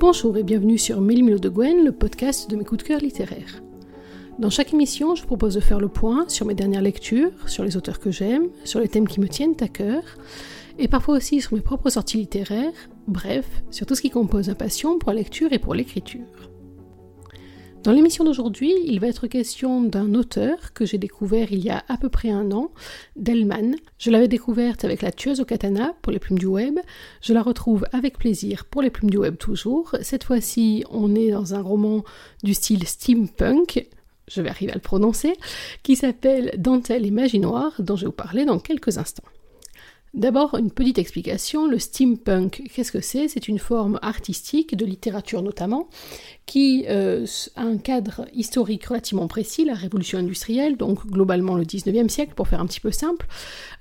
Bonjour et bienvenue sur Mélimilo de Gwen, le podcast de mes coups de cœur littéraires. Dans chaque émission, je propose de faire le point sur mes dernières lectures, sur les auteurs que j'aime, sur les thèmes qui me tiennent à cœur, et parfois aussi sur mes propres sorties littéraires, bref, sur tout ce qui compose ma passion pour la lecture et pour l'écriture. Dans l'émission d'aujourd'hui, il va être question d'un auteur que j'ai découvert il y a à peu près un an, Delman. Je l'avais découverte avec La tueuse au katana pour les plumes du web. Je la retrouve avec plaisir pour les plumes du web toujours. Cette fois-ci, on est dans un roman du style steampunk, je vais arriver à le prononcer, qui s'appelle Dentelle et magie noire, dont je vais vous parler dans quelques instants. D'abord, une petite explication. Le steampunk, qu'est-ce que c'est? C'est une forme artistique, de littérature notamment, qui euh, a un cadre historique relativement précis, la révolution industrielle, donc globalement le 19e siècle, pour faire un petit peu simple,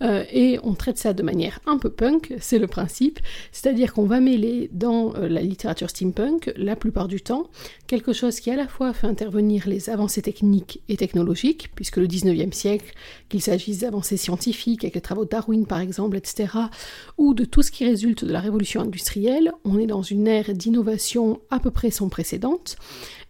euh, et on traite ça de manière un peu punk, c'est le principe, c'est-à-dire qu'on va mêler dans euh, la littérature steampunk, la plupart du temps, quelque chose qui à la fois fait intervenir les avancées techniques et technologiques, puisque le 19e siècle, qu'il s'agisse d'avancées scientifiques, avec les travaux de Darwin par exemple, etc., ou de tout ce qui résulte de la révolution industrielle, on est dans une ère d'innovation à peu près sans précédent,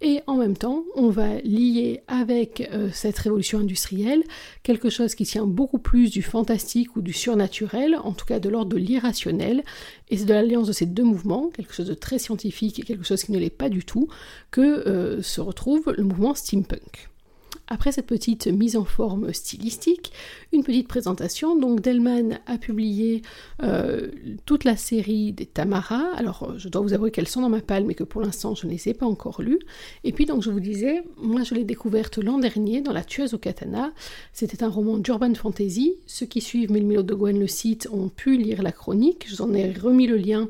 et en même temps, on va lier avec euh, cette révolution industrielle quelque chose qui tient beaucoup plus du fantastique ou du surnaturel, en tout cas de l'ordre de l'irrationnel, et c'est de l'alliance de ces deux mouvements, quelque chose de très scientifique et quelque chose qui ne l'est pas du tout, que euh, se retrouve le mouvement steampunk. Après cette petite mise en forme stylistique, une petite présentation. Donc Delman a publié euh, toute la série des Tamara. Alors je dois vous avouer qu'elles sont dans ma palle, mais que pour l'instant je ne les ai pas encore lues. Et puis donc je vous disais, moi je l'ai découverte l'an dernier dans La Tueuse au Katana. C'était un roman d'urban fantasy. Ceux qui suivent Melmilo de Gwen le site ont pu lire la chronique. Je vous en ai remis le lien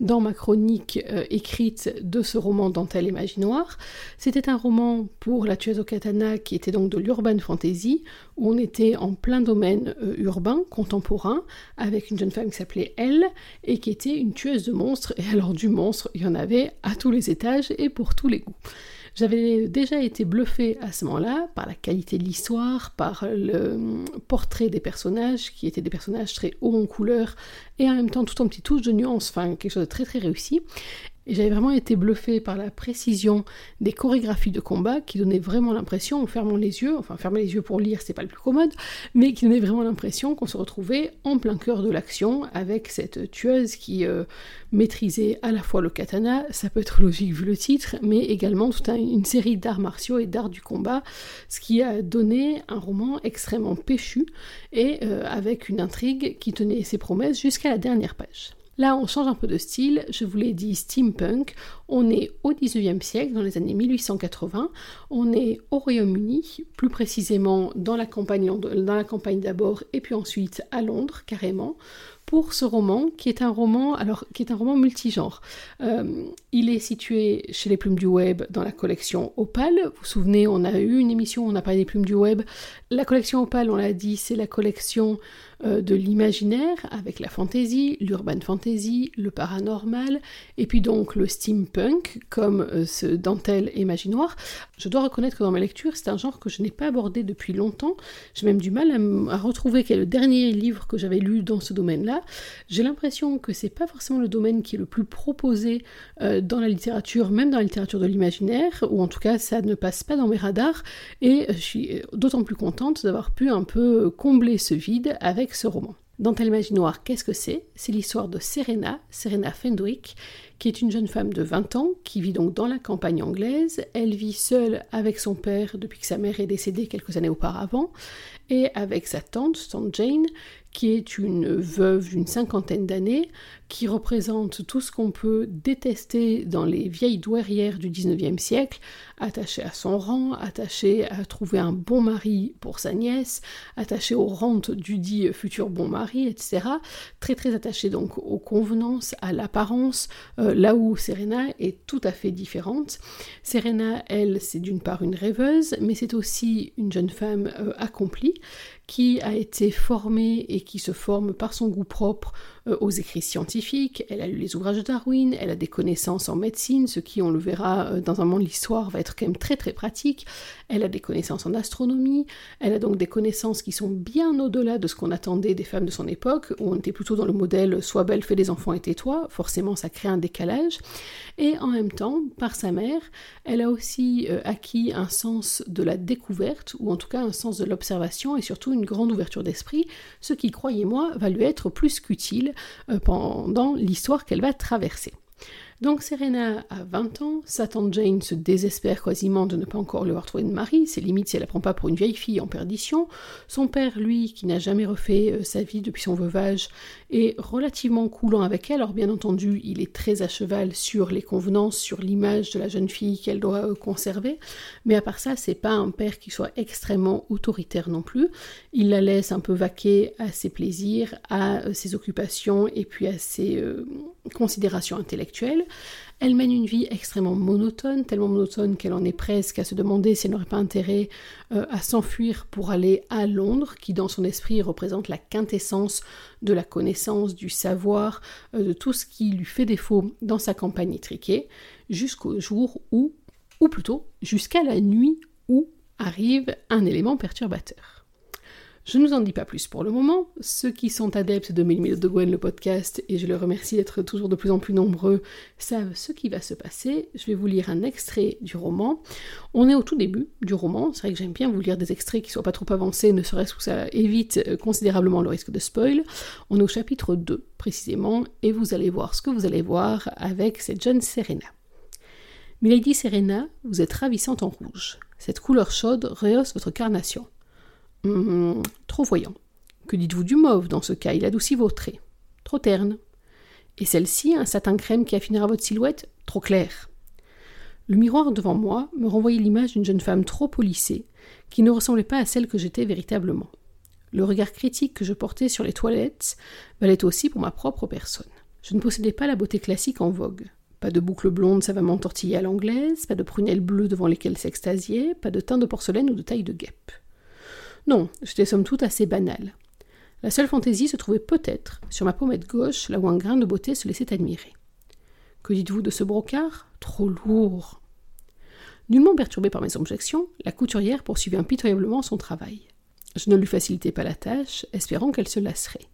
dans ma chronique euh, écrite de ce roman Dentelle et Magie Noire. C'était un roman pour La Tueuse au Katana qui était donc de l'urban fantasy, où on était en plein domaine euh, urbain, contemporain, avec une jeune femme qui s'appelait Elle, et qui était une tueuse de monstres, et alors du monstre, il y en avait à tous les étages et pour tous les goûts. J'avais déjà été bluffée à ce moment-là par la qualité de l'histoire, par le hum, portrait des personnages, qui étaient des personnages très hauts en couleur, et en même temps tout en petites touches de nuances, enfin quelque chose de très très réussi. Et j'avais vraiment été bluffée par la précision des chorégraphies de combat qui donnaient vraiment l'impression, en fermant les yeux, enfin fermer les yeux pour lire, c'est pas le plus commode, mais qui donnait vraiment l'impression qu'on se retrouvait en plein cœur de l'action avec cette tueuse qui euh, maîtrisait à la fois le katana, ça peut être logique vu le titre, mais également toute une série d'arts martiaux et d'arts du combat, ce qui a donné un roman extrêmement péchu et euh, avec une intrigue qui tenait ses promesses jusqu'à la dernière page. Là, on change un peu de style. Je vous l'ai dit, steampunk. On est au 19e siècle, dans les années 1880. On est au Royaume-Uni, plus précisément dans la campagne, d'abord, et puis ensuite à Londres, carrément pour ce roman, qui est un roman, alors qui est un roman multigenre. Euh, il est situé chez les Plumes du Web dans la collection Opal. Vous vous souvenez, on a eu une émission, on a parlé des Plumes du Web. La collection Opal, on l'a dit, c'est la collection euh, de l'imaginaire avec la fantasy, l'urban fantasy, le paranormal, et puis donc le steampunk comme euh, ce dentelle et magie noire. Je dois reconnaître que dans ma lecture, c'est un genre que je n'ai pas abordé depuis longtemps. J'ai même du mal à, retrouver quel est le dernier livre que j'avais lu dans ce domaine-là j'ai l'impression que c'est pas forcément le domaine qui est le plus proposé euh, dans la littérature, même dans la littérature de l'imaginaire, ou en tout cas ça ne passe pas dans mes radars, et je suis d'autant plus contente d'avoir pu un peu combler ce vide avec ce roman. Dentelle Magie Noire, qu'est-ce que c'est? C'est l'histoire de Serena, Serena Fendwick, qui est une jeune femme de 20 ans qui vit donc dans la campagne anglaise. Elle vit seule avec son père depuis que sa mère est décédée quelques années auparavant et avec sa tante, tante Jane, qui est une veuve d'une cinquantaine d'années, qui représente tout ce qu'on peut détester dans les vieilles douairières du 19e siècle, attachée à son rang, attachée à trouver un bon mari pour sa nièce, attachée aux rentes du dit futur bon mari, etc. Très très attachée donc aux convenances, à l'apparence, euh, là où Serena est tout à fait différente. Serena, elle, c'est d'une part une rêveuse, mais c'est aussi une jeune femme euh, accomplie qui a été formée et qui se forme par son goût propre aux écrits scientifiques, elle a lu les ouvrages de Darwin, elle a des connaissances en médecine, ce qui, on le verra euh, dans un moment de l'histoire, va être quand même très très pratique, elle a des connaissances en astronomie, elle a donc des connaissances qui sont bien au-delà de ce qu'on attendait des femmes de son époque, où on était plutôt dans le modèle sois belle, fais des enfants et tais-toi, forcément ça crée un décalage, et en même temps, par sa mère, elle a aussi euh, acquis un sens de la découverte, ou en tout cas un sens de l'observation, et surtout une grande ouverture d'esprit, ce qui, croyez-moi, va lui être plus qu'utile. euh, pendant l'histoire qu'elle va traverser. Donc Serena a 20 ans, sa tante Jane se désespère quasiment de ne pas encore lui avoir trouvé de mari, c'est limite si elle la prend pas pour une vieille fille en perdition. Son père, lui, qui n'a jamais refait euh, sa vie depuis son veuvage, est relativement coulant avec elle. Alors bien entendu, il est très à cheval sur les convenances, sur l'image de la jeune fille qu'elle doit euh, conserver, mais à part ça, c'est pas un père qui soit extrêmement autoritaire non plus. Il la laisse un peu vaquer à ses plaisirs, à euh, ses occupations et puis à ses considérations intellectuelles. Elle mène une vie extrêmement monotone, tellement monotone qu'elle en est presque à se demander si elle n'aurait pas intérêt euh, à s'enfuir pour aller à Londres, qui dans son esprit représente la quintessence de la connaissance, du savoir, euh, de tout ce qui lui fait défaut dans sa campagne étriquée, jusqu'au jour où, ou plutôt jusqu'à la nuit où arrive un élément perturbateur. Je ne vous en dis pas plus pour le moment. Ceux qui sont adeptes de 1000 minutes de Gwen, le podcast, et je les remercie d'être toujours de plus en plus nombreux, savent ce qui va se passer. Je vais vous lire un extrait du roman. On est au tout début du roman. C'est vrai que j'aime bien vous lire des extraits qui ne soient pas trop avancés, ne serait-ce que ça évite euh, considérablement le risque de spoil. On est au chapitre 2, précisément, et vous allez voir ce que vous allez voir avec cette jeune Serena. Milady Serena, vous êtes ravissante en rouge. Cette couleur chaude rehausse votre carnation. Hum, trop voyant. Que dites-vous du mauve dans ce cas? Il adoucit vos traits. Trop terne. Et celle-ci, un satin crème qui affinera votre silhouette? Trop clair. Le miroir devant moi me renvoyait l'image d'une jeune femme trop polissée, qui ne ressemblait pas à celle que j'étais véritablement. Le regard critique que je portais sur les toilettes valait aussi pour ma propre personne. Je ne possédais pas la beauté classique en vogue. Pas de boucles blondes savamment tortillées à l'anglaise, pas de prunelles bleues devant lesquelles s'extasier, pas de teint de porcelaine ou de taille de guêpe. Non, j'étais somme toute assez banale. La seule fantaisie se trouvait peut-être sur ma pommette gauche, là où un grain de beauté se laissait admirer. Que dites-vous de ce brocart Trop lourd. Nullement perturbée par mes objections, la couturière poursuivit impitoyablement son travail. Je ne lui facilitais pas la tâche, espérant qu'elle se lasserait.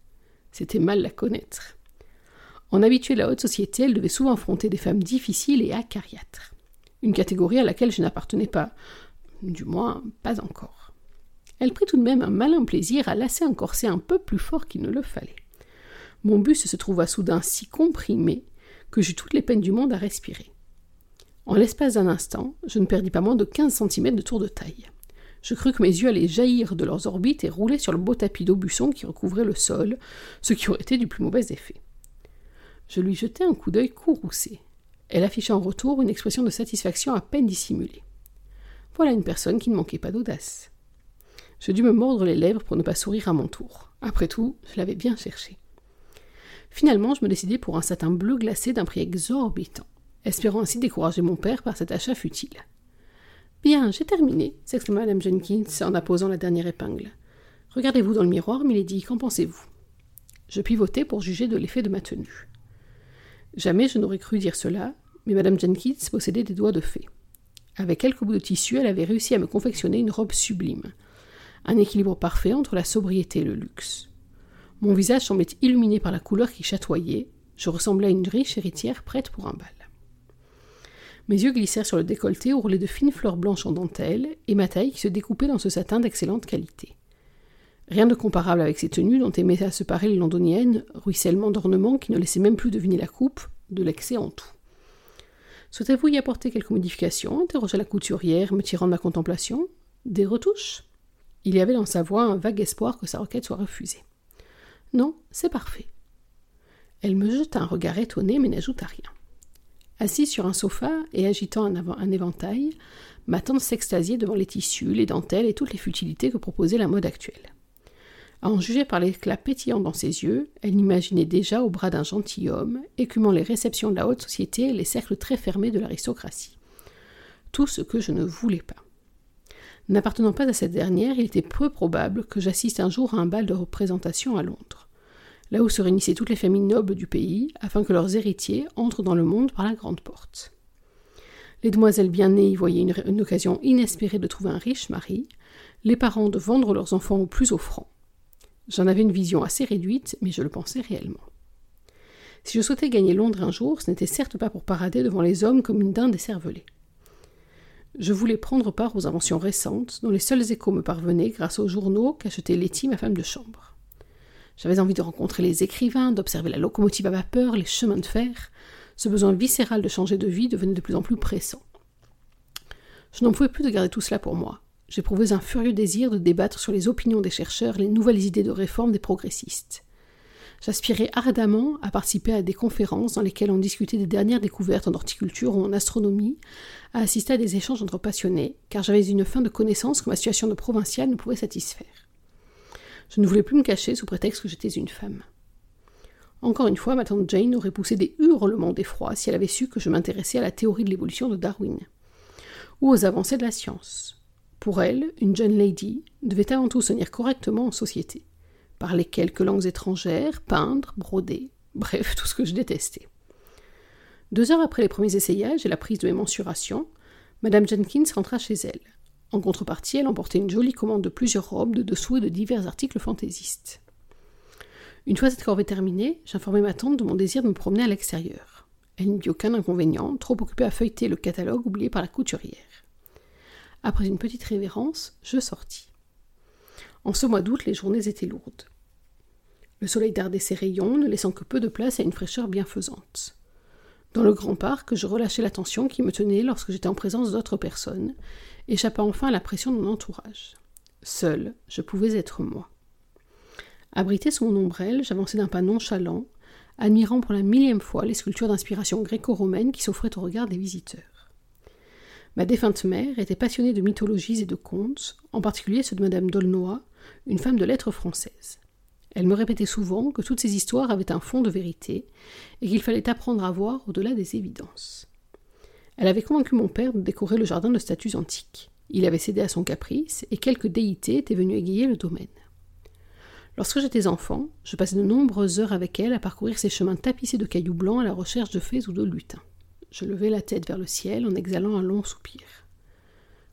C'était mal la connaître. En habituée de la haute société, elle devait souvent affronter des femmes difficiles et acariâtres. Une catégorie à laquelle je n'appartenais pas, du moins pas encore. Elle prit tout de même un malin plaisir à lasser un corset un peu plus fort qu'il ne le fallait. Mon buste se trouva soudain si comprimé que j'eus toutes les peines du monde à respirer. En l'espace d'un instant, je ne perdis pas moins de quinze centimètres de tour de taille. Je crus que mes yeux allaient jaillir de leurs orbites et rouler sur le beau tapis d'aubusson qui recouvrait le sol, ce qui aurait été du plus mauvais effet. Je lui jetai un coup d'œil courroucé. Elle afficha en retour une expression de satisfaction à peine dissimulée. Voilà une personne qui ne manquait pas d'audace. Je dus me mordre les lèvres pour ne pas sourire à mon tour. Après tout, je l'avais bien cherché. Finalement, je me décidai pour un satin bleu glacé d'un prix exorbitant, espérant ainsi décourager mon père par cet achat futile. Bien, j'ai terminé, s'exclama Madame Jenkins en apposant la dernière épingle. Regardez-vous dans le miroir, Milady, qu'en pensez-vous? Je pivotai pour juger de l'effet de ma tenue. Jamais je n'aurais cru dire cela, mais Madame Jenkins possédait des doigts de fée. Avec quelques bouts de tissu, elle avait réussi à me confectionner une robe sublime, un équilibre parfait entre la sobriété et le luxe. Mon visage semblait illuminé par la couleur qui chatoyait, je ressemblais à une riche héritière prête pour un bal. Mes yeux glissèrent sur le décolleté ourlé de fines fleurs blanches en dentelle, et ma taille qui se découpait dans ce satin d'excellente qualité. Rien de comparable avec ces tenues dont aimait à se parer les londoniennes, ruissellement d'ornements qui ne laissaient même plus deviner la coupe, de l'excès en tout. Souhaitez-vous y apporter quelques modifications? interrogea la couturière, me tirant de ma contemplation. Des retouches? Il y avait dans sa voix un vague espoir que sa requête soit refusée. Non, c'est parfait. Elle me jeta un regard étonné, mais n'ajouta rien. Assise sur un sofa et agitant un, éventail, ma tante s'extasiait devant les tissus, les dentelles et toutes les futilités que proposait la mode actuelle. À en juger par l'éclat pétillant dans ses yeux, elle m'imaginait déjà au bras d'un gentilhomme, écumant les réceptions de la haute société et les cercles très fermés de l'aristocratie. Tout ce que je ne voulais pas. N'appartenant pas à cette dernière, il était peu probable que j'assiste un jour à un bal de représentation à Londres, là où se réunissaient toutes les familles nobles du pays, afin que leurs héritiers entrent dans le monde par la grande porte. Les demoiselles bien nées y voyaient une, une occasion inespérée de trouver un riche mari, les parents de vendre leurs enfants au plus offrant. J'en avais une vision assez réduite, mais je le pensais réellement. Si je souhaitais gagner Londres un jour, ce n'était certes pas pour parader devant les hommes comme une dinde écervelée. Je voulais prendre part aux inventions récentes, dont les seuls échos me parvenaient grâce aux journaux qu'achetait Letty, ma femme de chambre. J'avais envie de rencontrer les écrivains, d'observer la locomotive à vapeur, les chemins de fer. Ce besoin viscéral de changer de vie devenait de plus en plus pressant. Je n'en pouvais plus de garder tout cela pour moi. J'éprouvais un furieux désir de débattre sur les opinions des chercheurs, les nouvelles idées de réforme des progressistes. J'aspirais ardemment à participer à des conférences dans lesquelles on discutait des dernières découvertes en horticulture ou en astronomie, à assister à des échanges entre passionnés, car j'avais une fin de connaissance que ma situation de provinciale ne pouvait satisfaire. Je ne voulais plus me cacher sous prétexte que j'étais une femme. Encore une fois, ma tante Jane aurait poussé des hurlements d'effroi si elle avait su que je m'intéressais à la théorie de l'évolution de Darwin, ou aux avancées de la science. Pour elle, une jeune lady devait avant tout se tenir correctement en société parler quelques langues étrangères, peindre, broder, bref, tout ce que je détestais. Deux heures après les premiers essayages et la prise de mes mensurations, Madame Jenkins rentra chez elle. En contrepartie, elle emportait une jolie commande de plusieurs robes, de dessous et de divers articles fantaisistes. Une fois cette corvée terminée, j'informai ma tante de mon désir de me promener à l'extérieur. Elle n'y vit aucun inconvénient, trop occupée à feuilleter le catalogue oublié par la couturière. Après une petite révérence, je sortis. En ce mois d'août, les journées étaient lourdes. Le soleil dardait ses rayons, ne laissant que peu de place à une fraîcheur bienfaisante. Dans le grand parc, je relâchai la tension qui me tenait lorsque j'étais en présence d'autres personnes, échappa enfin à la pression de mon entourage. Seul, je pouvais être moi. Abrité sous mon ombrelle, j'avançais d'un pas nonchalant, admirant pour la millième fois les sculptures d'inspiration gréco-romaine qui s'offraient au regard des visiteurs. Ma défunte mère était passionnée de mythologies et de contes, en particulier ceux de Madame d'Aulnoy, une femme de lettres française. Elle me répétait souvent que toutes ces histoires avaient un fond de vérité et qu'il fallait apprendre à voir au-delà des évidences. Elle avait convaincu mon père de décorer le jardin de statues antiques. Il avait cédé à son caprice et quelques déités étaient venues égayer le domaine. Lorsque j'étais enfant, je passais de nombreuses heures avec elle à parcourir ces chemins tapissés de cailloux blancs à la recherche de fées ou de lutins. Je levais la tête vers le ciel en exhalant un long soupir.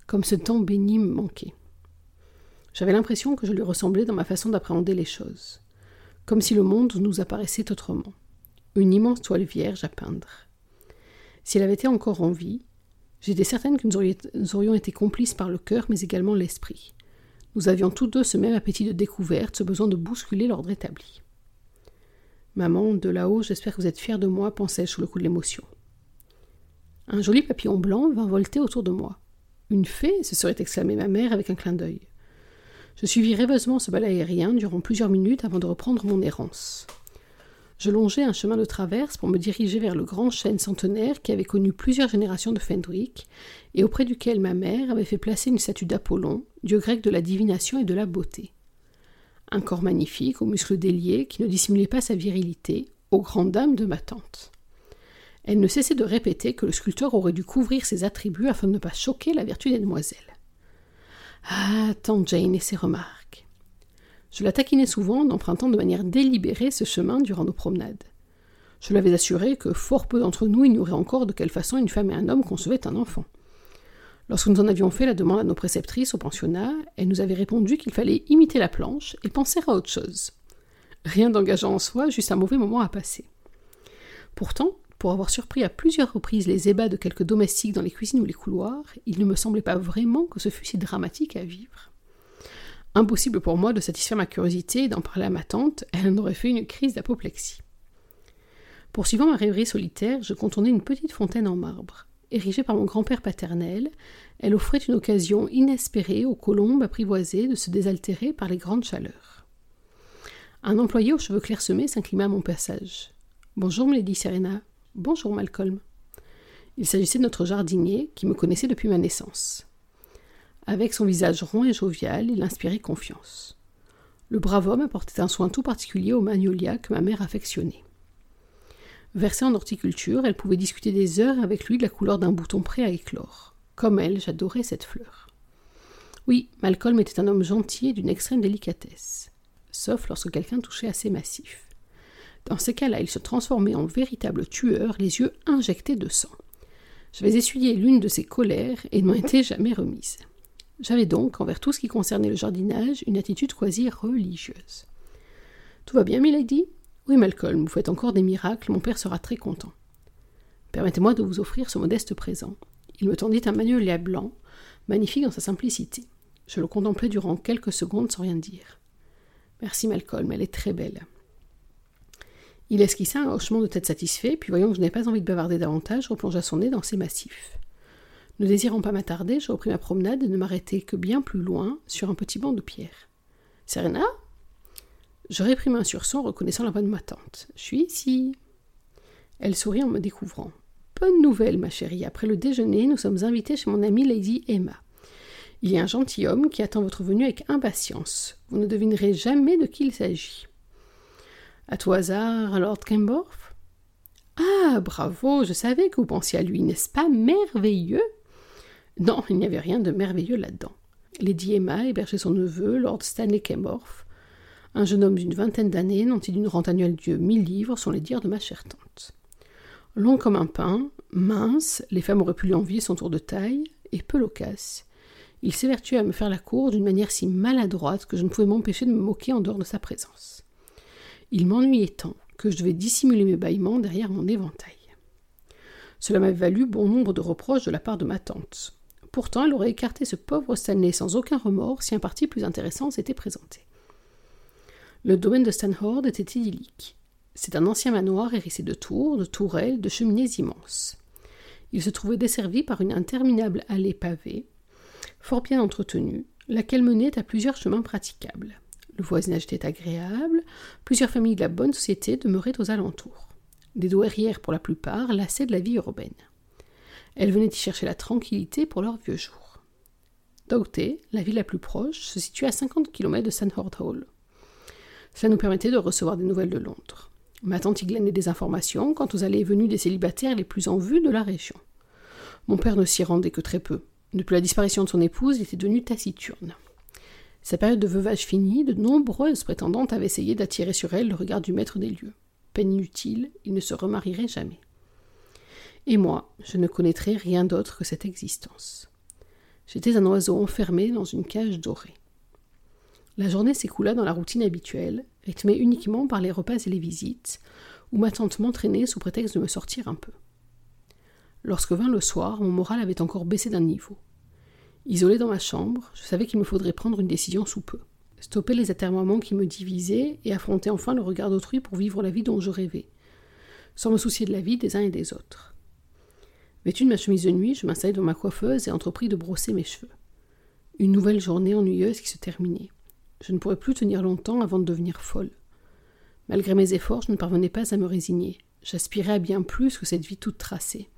Comme ce temps béni me manquait. J'avais l'impression que je lui ressemblais dans ma façon d'appréhender les choses, comme si le monde nous apparaissait autrement, une immense toile vierge à peindre. Si elle avait été encore en vie, j'étais certaine que nous aurions été complices par le cœur, mais également l'esprit. Nous avions tous deux ce même appétit de découverte, ce besoin de bousculer l'ordre établi. Maman, de là-haut, j'espère que vous êtes fière de moi, pensai-je sous le coup de l'émotion. Un joli papillon blanc vint volter autour de moi. Une fée, se serait exclamée ma mère avec un clin d'œil. Je suivis rêveusement ce bal aérien durant plusieurs minutes avant de reprendre mon errance. Je longeai un chemin de traverse pour me diriger vers le grand chêne centenaire qui avait connu plusieurs générations de Fendwick et auprès duquel ma mère avait fait placer une statue d'Apollon, dieu grec de la divination et de la beauté. Un corps magnifique, aux muscles déliés, qui ne dissimulait pas sa virilité, aux grandes dames de ma tante. Elle ne cessait de répéter que le sculpteur aurait dû couvrir ses attributs afin de ne pas choquer la vertu des demoiselles. Ah, Jane et ses remarques. Je la taquinais souvent en empruntant de manière délibérée ce chemin durant nos promenades. Je l'avais assuré que fort peu d'entre nous ignoraient encore de quelle façon une femme et un homme concevaient un enfant. Lorsque nous en avions fait la demande à nos préceptrices au pensionnat, elles nous avaient répondu qu'il fallait imiter la planche et penser à autre chose. Rien d'engageant en soi, juste un mauvais moment à passer. Pourtant, pour avoir surpris à plusieurs reprises les ébats de quelques domestiques dans les cuisines ou les couloirs, il ne me semblait pas vraiment que ce fût si dramatique à vivre. Impossible pour moi de satisfaire ma curiosité et d'en parler à ma tante, elle en aurait fait une crise d'apoplexie. Poursuivant ma rêverie solitaire, je contournais une petite fontaine en marbre. Érigée par mon grand-père paternel, elle offrait une occasion inespérée aux colombes apprivoisées de se désaltérer par les grandes chaleurs. Un employé aux cheveux clairsemés s'inclina à mon passage. Bonjour, Lady Serena. Bonjour Malcolm. Il s'agissait de notre jardinier qui me connaissait depuis ma naissance. Avec son visage rond et jovial, il inspirait confiance. Le brave homme apportait un soin tout particulier aux magnolias que ma mère affectionnait. Versée en horticulture, elle pouvait discuter des heures avec lui de la couleur d'un bouton prêt à éclore. Comme elle, j'adorais cette fleur. Oui, Malcolm était un homme gentil et d'une extrême délicatesse, sauf lorsque quelqu'un touchait assez massif. Dans ces cas-là, il se transformait en véritable tueur, les yeux injectés de sang. J'avais essuyé l'une de ses colères et ne m'en étais jamais remise. J'avais donc, envers tout ce qui concernait le jardinage, une attitude quasi religieuse. Tout va bien, milady Oui, Malcolm, vous faites encore des miracles, mon père sera très content. Permettez-moi de vous offrir ce modeste présent. Il me tendit un magnolia blanc, magnifique dans sa simplicité. Je le contemplai durant quelques secondes sans rien dire. Merci, Malcolm, elle est très belle. Il esquissa un hochement de tête satisfait, puis voyant que je n'avais pas envie de bavarder davantage, replongea son nez dans ses massifs. Ne désirant pas m'attarder, je repris ma promenade et ne m'arrêtai que bien plus loin, sur un petit banc de pierre. Serena? Je réprime un sursaut reconnaissant la voix de ma tante. Je suis ici. Elle sourit en me découvrant. Bonne nouvelle, ma chérie. Après le déjeuner, nous sommes invités chez mon amie Lady Emma. Il y a un gentilhomme qui attend votre venue avec impatience. Vous ne devinerez jamais de qui il s'agit. À tout hasard, Lord Kemborth Ah, bravo, je savais que vous pensiez à lui, n'est-ce pas merveilleux? Non, il n'y avait rien de merveilleux là-dedans. Lady Emma hébergeait son neveu, Lord Stanley Kemborth, un jeune homme d'une vingtaine d'années, nanti d'une rente annuelle de mille livres, sont les dires de ma chère tante. Long comme un pain, mince, les femmes auraient pu lui envier son tour de taille, et peu loquace. Il s'évertuait à me faire la cour d'une manière si maladroite que je ne pouvais m'empêcher de me moquer en dehors de sa présence. Il m'ennuyait tant que je devais dissimuler mes bâillements derrière mon éventail. Cela m'avait valu bon nombre de reproches de la part de ma tante. Pourtant, elle aurait écarté ce pauvre Stanley sans aucun remords si un parti plus intéressant s'était présenté. Le domaine de Stanhord était idyllique. C'est un ancien manoir hérissé de tours, de tourelles, de cheminées immenses. Il se trouvait desservi par une interminable allée pavée, fort bien entretenue, laquelle menait à plusieurs chemins praticables. Le voisinage était agréable, plusieurs familles de la bonne société demeuraient aux alentours. Des douairières, pour la plupart, lassaient de la vie urbaine. Elles venaient y chercher la tranquillité pour leurs vieux jours. Doughty, la ville la plus proche, se situait à 50 km de Sandhurst Hall. Cela nous permettait de recevoir des nouvelles de Londres. Ma tante y glanait des informations quant aux allées et venues des célibataires les plus en vue de la région. Mon père ne s'y rendait que très peu. Depuis la disparition de son épouse, il était devenu taciturne. Sa période de veuvage finie, de nombreuses prétendantes avaient essayé d'attirer sur elle le regard du maître des lieux. Peine inutile, il ne se remarierait jamais. Et moi, je ne connaîtrais rien d'autre que cette existence. J'étais un oiseau enfermé dans une cage dorée. La journée s'écoula dans la routine habituelle, rythmée uniquement par les repas et les visites, où ma tante m'entraînait sous prétexte de me sortir un peu. Lorsque vint le soir, mon moral avait encore baissé d'un niveau. Isolé dans ma chambre, je savais qu'il me faudrait prendre une décision sous peu. Stopper les atermoiements qui me divisaient et affronter enfin le regard d'autrui pour vivre la vie dont je rêvais, sans me soucier de la vie des uns et des autres. Vêtu de ma chemise de nuit, je m'installai devant ma coiffeuse et entrepris de brosser mes cheveux. Une nouvelle journée ennuyeuse qui se terminait. Je ne pourrais plus tenir longtemps avant de devenir folle. Malgré mes efforts, je ne parvenais pas à me résigner. J'aspirais à bien plus que cette vie toute tracée.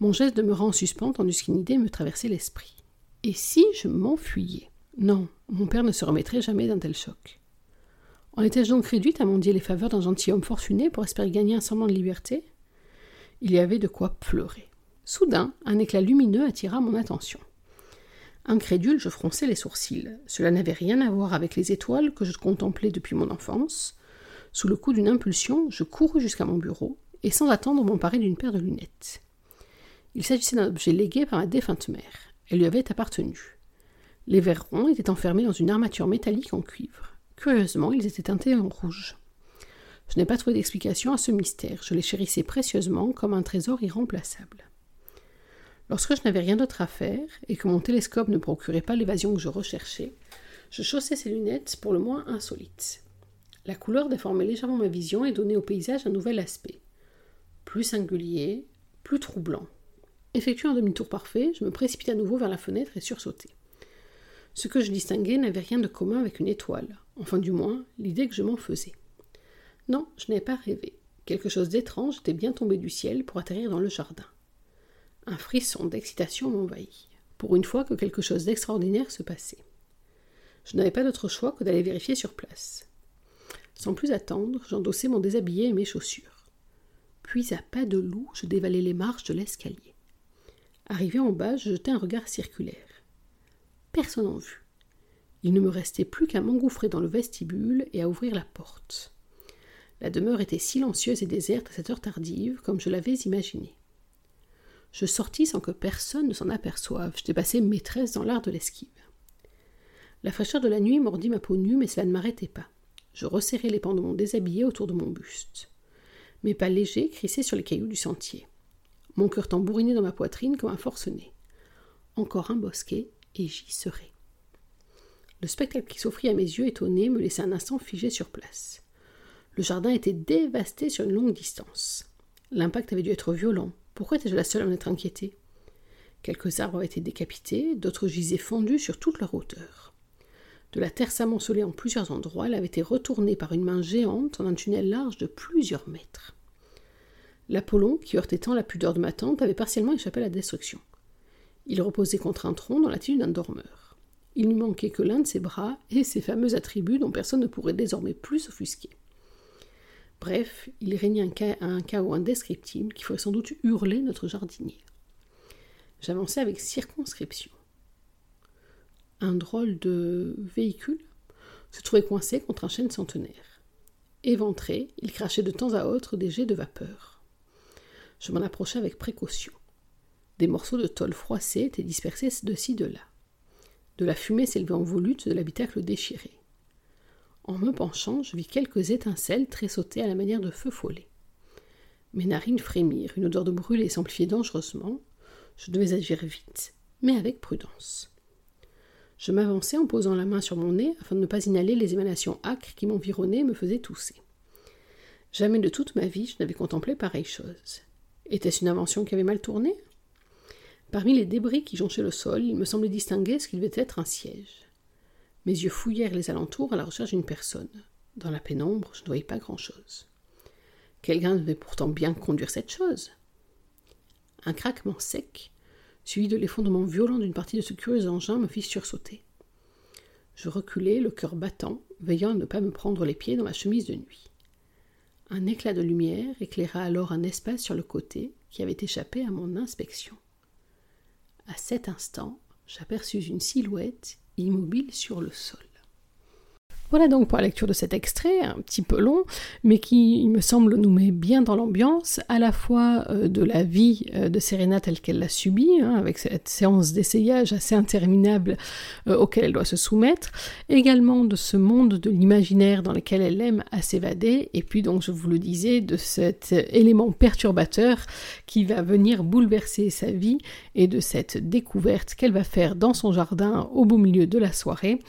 Mon geste demeura en suspens tandis qu'une idée me traversait l'esprit. Et si je m'enfuyais? Non, mon père ne se remettrait jamais d'un tel choc. En étais-je donc réduite à mendier les faveurs d'un gentilhomme fortuné pour espérer gagner un semblant de liberté? Il y avait de quoi pleurer. Soudain, un éclat lumineux attira mon attention. Incrédule, je fronçai les sourcils. Cela n'avait rien à voir avec les étoiles que je contemplais depuis mon enfance. Sous le coup d'une impulsion, je courus jusqu'à mon bureau et sans attendre m'emparai d'une paire de lunettes. Il s'agissait d'un objet légué par ma défunte mère. Elle lui avait appartenu. Les verres ronds étaient enfermés dans une armature métallique en cuivre. Curieusement, ils étaient teintés en rouge. Je n'ai pas trouvé d'explication à ce mystère. Je les chérissais précieusement comme un trésor irremplaçable. Lorsque je n'avais rien d'autre à faire et que mon télescope ne procurait pas l'évasion que je recherchais, je chaussais ces lunettes pour le moins insolites. La couleur déformait légèrement ma vision et donnait au paysage un nouvel aspect. Plus singulier, plus troublant. Effectuant un demi-tour parfait, je me précipitai à nouveau vers la fenêtre et sursautai. Ce que je distinguais n'avait rien de commun avec une étoile, enfin du moins l'idée que je m'en faisais. Non, je n'avais pas rêvé. Quelque chose d'étrange était bien tombé du ciel pour atterrir dans le jardin. Un frisson d'excitation m'envahit, pour une fois que quelque chose d'extraordinaire se passait. Je n'avais pas d'autre choix que d'aller vérifier sur place. Sans plus attendre, j'endossai mon déshabillé et mes chaussures. Puis à pas de loup, je dévalai les marches de l'escalier. Arrivé en bas, je jetai un regard circulaire. personne en vue. Il ne me restait plus qu'à m'engouffrer dans le vestibule et à ouvrir la porte. La demeure était silencieuse et déserte à cette heure tardive, comme je l'avais imaginé. Je sortis sans que personne ne s'en aperçoive. J'étais passée maîtresse dans l'art de l'esquive. La fraîcheur de la nuit mordit ma peau nue, mais cela ne m'arrêtait pas. Je resserrai les pans de mon déshabillé autour de mon buste. Mes pas légers crissaient sur les cailloux du sentier. Mon cœur tambourinait dans ma poitrine comme un forcené. Encore un bosquet, et j'y serai. Le spectacle qui s'offrit à mes yeux étonnés me laissa un instant figé sur place. Le jardin était dévasté sur une longue distance. L'impact avait dû être violent. Pourquoi étais-je la seule à m'être inquiétée? Quelques arbres avaient été décapités, d'autres gisaient fondus sur toute leur hauteur. De la terre s'amoncelait en plusieurs endroits, elle avait été retournée par une main géante en un tunnel large de plusieurs mètres. L'Apollon, qui heurtait tant la pudeur de ma tante, avait partiellement échappé à la destruction. Il reposait contre un tronc dans l'attitude d'un dormeur. Il ne manquait que l'un de ses bras et ses fameux attributs dont personne ne pourrait désormais plus s'offusquer. Bref, il régnait un, chaos indescriptible qui ferait sans doute hurler notre jardinier. J'avançais avec circonscription. Un drôle de véhicule se trouvait coincé contre un chêne centenaire. Éventré, il crachait de temps à autre des jets de vapeur. Je m'en approchai avec précaution. Des morceaux de tôle froissée étaient dispersés de ci de là. De la fumée s'élevait en volute de l'habitacle déchiré. En me penchant, je vis quelques étincelles tressauter à la manière de feu follet. Mes narines frémirent, une odeur de brûlé s'amplifiait dangereusement. Je devais agir vite, mais avec prudence. Je m'avançai en posant la main sur mon nez afin de ne pas inhaler les émanations âcres qui m'environnaient et me faisaient tousser. Jamais de toute ma vie je n'avais contemplé pareille chose. Était-ce une invention qui avait mal tourné? Parmi les débris qui jonchaient le sol, il me semblait distinguer ce qui devait être un siège. Mes yeux fouillèrent les alentours à la recherche d'une personne. Dans la pénombre, je ne voyais pas grand-chose. Quelqu'un devait pourtant bien conduire cette chose. Un craquement sec, suivi de l'effondrement violent d'une partie de ce curieux engin, me fit sursauter. Je reculai, le cœur battant, veillant à ne pas me prendre les pieds dans ma chemise de nuit. Un éclat de lumière éclaira alors un espace sur le côté qui avait échappé à mon inspection. À cet instant, j'aperçus une silhouette immobile sur le sol. Voilà donc pour la lecture de cet extrait, un petit peu long, mais qui, il me semble, nous met bien dans l'ambiance, à la fois euh, de la vie euh, de Serena telle qu'elle l'a subie, hein, avec cette séance d'essayage assez interminable euh, auquel elle doit se soumettre, également de ce monde de l'imaginaire dans lequel elle aime à s'évader, et puis donc, je vous le disais, de cet élément perturbateur qui va venir bouleverser sa vie, et de cette découverte qu'elle va faire dans son jardin au beau milieu de la soirée,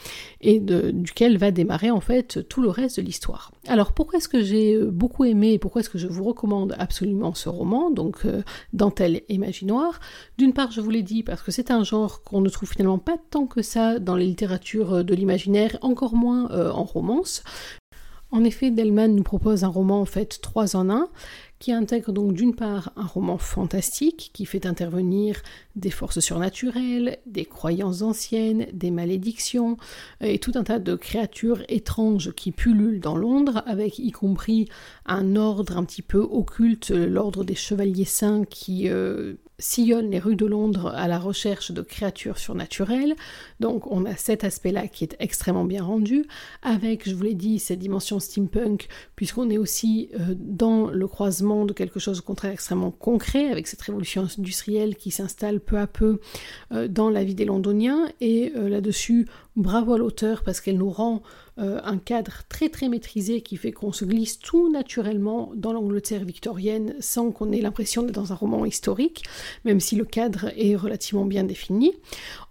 et duquel va démarrer en fait tout le reste de l'histoire. Alors pourquoi est-ce que j'ai euh, beaucoup aimé et pourquoi est-ce que je vous recommande absolument ce roman, donc euh, Dentelle Imaginoire D'une part, je vous l'ai dit, parce que c'est un genre qu'on ne trouve finalement pas tant que ça dans les littératures euh, de l'imaginaire, encore moins en romance. En effet, Delman nous propose un roman en fait trois en un qui intègre donc d'une part un roman fantastique qui fait intervenir des forces surnaturelles, des croyances anciennes, des malédictions et tout un tas de créatures étranges qui pullulent dans Londres, avec y compris un ordre un petit peu occulte, l'ordre des chevaliers saints qui euh, sillonne les rues de Londres à la recherche de créatures surnaturelles. Donc on a cet aspect-là qui est extrêmement bien rendu, avec, je vous l'ai dit, cette dimension steampunk, puisqu'on est aussi euh, dans le croisement de quelque chose au contraire extrêmement concret, avec cette révolution industrielle qui s'installe peu à peu euh, dans la vie des Londoniens. Et euh, là-dessus, bravo à l'auteur parce qu'elle nous rend euh, un cadre très très maîtrisé qui fait qu'on se glisse tout naturellement dans l'Angleterre victorienne sans qu'on ait l'impression d'être dans un roman historique, même si le cadre est relativement bien défini.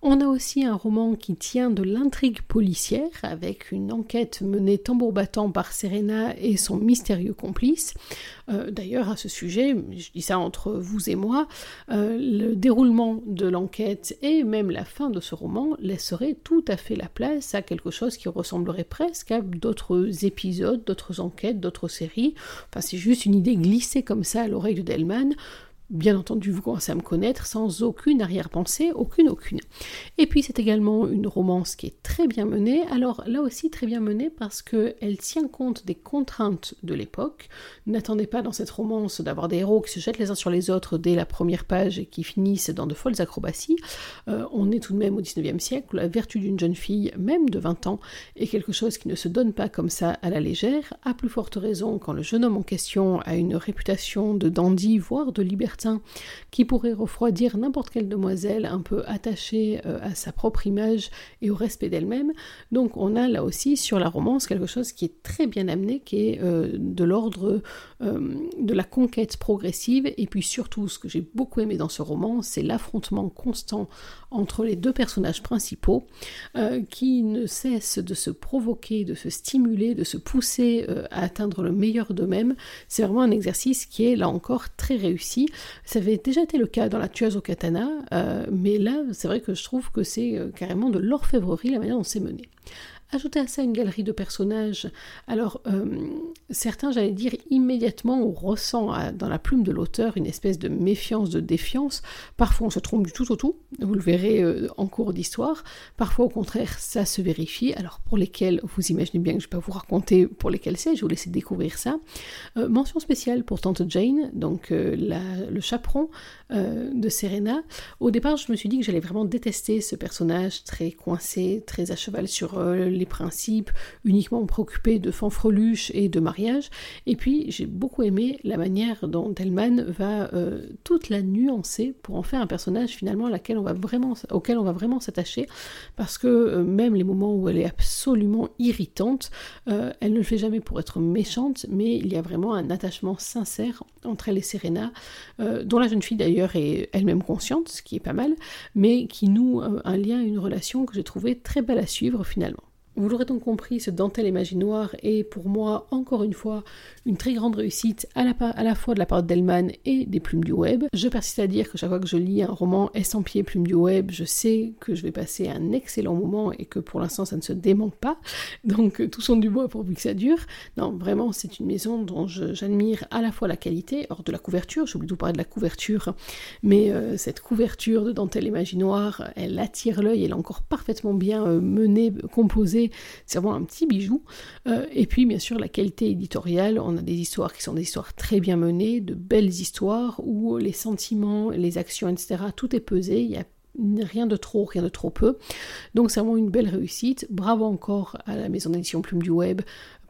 On a aussi un roman qui tient de l'intrigue policière avec une enquête menée tambour battant par Serena et son mystérieux complice. Euh, d'ailleurs, à ce sujet, je dis ça entre vous et moi, euh, le déroulement de l'enquête et même la fin de ce roman laisserait tout à fait la place à quelque chose qui ressemblerait presque à d'autres épisodes, d'autres enquêtes, d'autres séries. Enfin, c'est juste une idée glissée comme ça à l'oreille de Delman. Bien entendu, vous commencez à me connaître sans aucune arrière-pensée, aucune, aucune. Et puis c'est également une romance qui est très bien menée, alors là aussi très bien menée parce qu'elle tient compte des contraintes de l'époque. N'attendez pas dans cette romance d'avoir des héros qui se jettent les uns sur les autres dès la première page et qui finissent dans de folles acrobaties. Euh, on est tout de même au 19e siècle, où la vertu d'une jeune fille, même de 20 ans, est quelque chose qui ne se donne pas comme ça à la légère, à plus forte raison quand le jeune homme en question a une réputation de dandy, voire de liberté qui pourrait refroidir n'importe quelle demoiselle un peu attachée euh, à sa propre image et au respect d'elle-même. Donc on a là aussi sur la romance quelque chose qui est très bien amené, qui est euh, de l'ordre euh, de la conquête progressive, et puis surtout ce que j'ai beaucoup aimé dans ce roman, c'est l'affrontement constant entre les deux personnages principaux, qui ne cessent de se provoquer, de se stimuler, de se pousser à atteindre le meilleur d'eux-mêmes. C'est vraiment un exercice qui est là encore très réussi. Ça avait déjà été le cas dans La tueuse au katana, euh, mais là, c'est vrai que je trouve que c'est euh, carrément de l'orfèvrerie la manière dont c'est mené. Ajouter à ça une galerie de personnages. Alors, euh, certains, j'allais dire, immédiatement, on ressent dans la plume de l'auteur une espèce de méfiance, de défiance. Parfois, on se trompe du tout au tout, vous le verrez euh, en cours d'histoire. Parfois, au contraire, ça se vérifie. Alors, pour lesquels, vous imaginez bien que je ne vais pas vous raconter pour lesquels c'est, je vais vous laisser découvrir ça. Euh, mention spéciale pour Tante Jane, donc le chaperon de Serena. Au départ, je me suis dit que j'allais vraiment détester ce personnage très coincé, très à cheval sur les principes, uniquement préoccupés de fanfreluche et de mariage. Et puis j'ai beaucoup aimé la manière dont Delman va euh, toute la nuancer pour en faire un personnage finalement on va vraiment, auquel on va vraiment s'attacher, parce que euh, même les moments où elle est absolument irritante, euh, elle ne le fait jamais pour être méchante, mais il y a vraiment un attachement sincère entre elle et Serena, dont la jeune fille d'ailleurs est elle-même consciente, ce qui est pas mal, mais qui noue un lien, une relation que j'ai trouvé très belle à suivre finalement. Vous l'aurez donc compris, ce Dentelle et Magie Noire est pour moi, encore une fois, une très grande réussite à la, fois de la part d'Elman et des plumes du web. Je persiste à dire que chaque fois que je lis un roman estampillé plumes du web, je sais que je vais passer un excellent moment et que pour l'instant ça ne se démonte pas. Donc tout son du bois pour que ça dure. Non, vraiment, c'est une maison dont j'admire à la fois la qualité, hors de la couverture, j'oublie de vous parler de la couverture, mais euh, cette couverture de Dentelle et Magie Noire, elle attire l'œil, elle est encore parfaitement bien euh, menée, composée c'est vraiment un petit bijou. Euh, et puis bien sûr la qualité éditoriale, on a des histoires qui sont des histoires très bien menées, de belles histoires où les sentiments, les actions, etc., tout est pesé, il y a rien de trop, rien de trop peu. Donc c'est vraiment une belle réussite. Bravo encore à la maison d'édition Plume du Web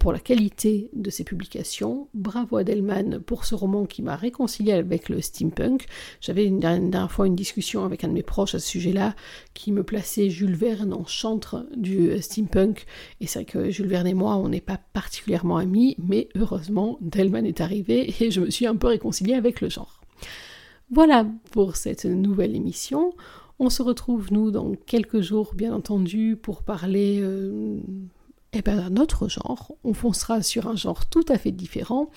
pour la qualité de ses publications. Bravo à Delman pour ce roman qui m'a réconcilié avec le steampunk. J'avais une dernière fois une discussion avec un de mes proches à ce sujet-là qui me plaçait Jules Verne en chantre du steampunk. Et c'est vrai que Jules Verne et moi, on n'est pas particulièrement amis, mais heureusement, Delman est arrivé et je me suis un peu réconciliée avec le genre. Voilà pour cette nouvelle émission. On se retrouve, nous, dans quelques jours, bien entendu, pour parler euh, eh ben, d'un autre genre. On foncera sur un genre tout à fait différent,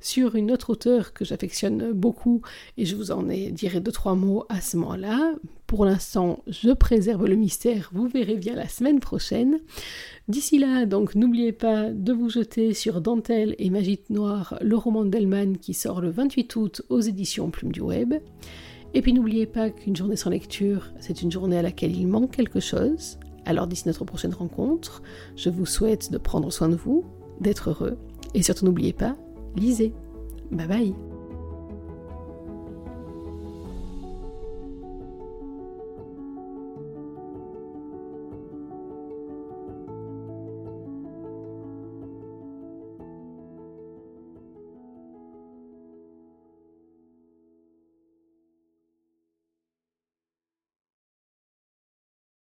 sur une autre auteure que j'affectionne beaucoup, et je vous en dirai deux, trois mots à ce moment-là. Pour l'instant, je préserve le mystère, vous verrez bien la semaine prochaine. D'ici là, donc, n'oubliez pas de vous jeter sur Dentelle et Magie Noire, le roman d'Elman qui sort le 28 août aux éditions Plume du Web. Et puis n'oubliez pas qu'une journée sans lecture, c'est une journée à laquelle il manque quelque chose. Alors d'ici notre prochaine rencontre, je vous souhaite de prendre soin de vous, d'être heureux, et surtout n'oubliez pas, lisez. Bye bye